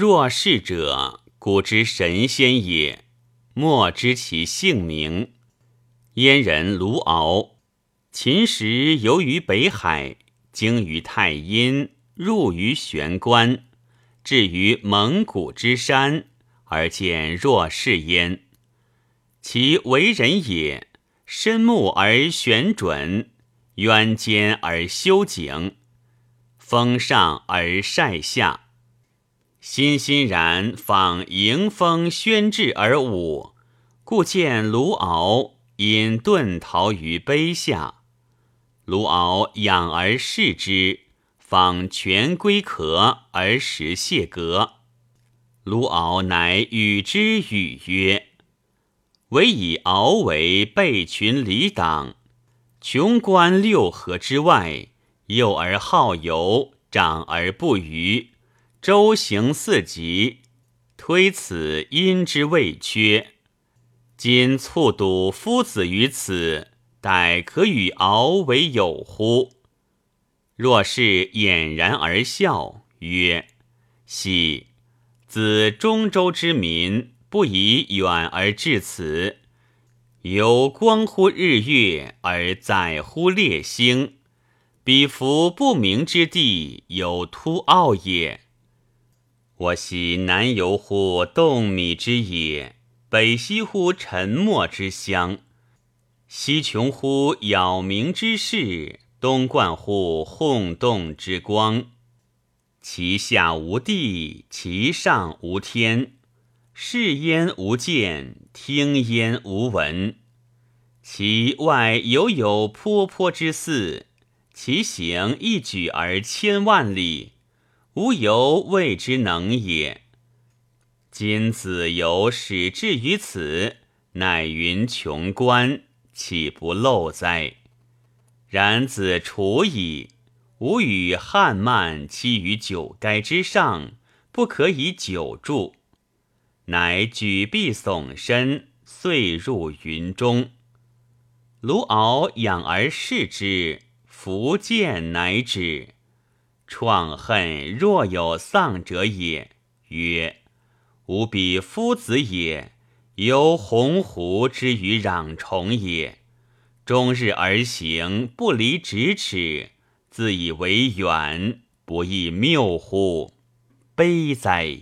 若是者，古之神仙也，莫知其姓名。燕人卢敖，秦时游于北海，经于太阴，入于玄关，至于蒙古之山，而见若是焉。其为人也，深目而玄准，渊间而修景，风上而晒下，欣欣然访迎风宣志而舞，故见卢敖。因遁逃于碑下，卢敖仰而视之，访全龟壳而食谢革。卢敖乃与之语曰：“唯以敖为备群离党，穷观六合之外，幼而好游，长而不愚，周行四极，推此因之未缺。”今促睹夫子于此，待可与敖为友乎？若是俨然而笑，曰：“喜，子中州之民，不以远而至此，由光乎日月而载乎列星，彼夫不明之地，有突傲也。我昔南游乎洞米之野。”北西乎沉默之乡，西穷乎杳冥之势，东贯乎混动之光。其下无地，其上无天。视焉无见，听焉无闻。其外犹有坡坡之寺，其行一举而千万里，吾犹未之能也。今子由始至于此，乃云穷观，岂不漏哉？然子处矣，吾与汉漫期于九垓之上，不可以久住，乃举臂耸身，遂入云中。卢敖仰而视之，弗见乃止，创恨若有丧者也，曰。吾比夫子也，犹鸿鹄之于壤虫也。终日而行，不离咫尺，自以为远，不亦谬乎？悲哉！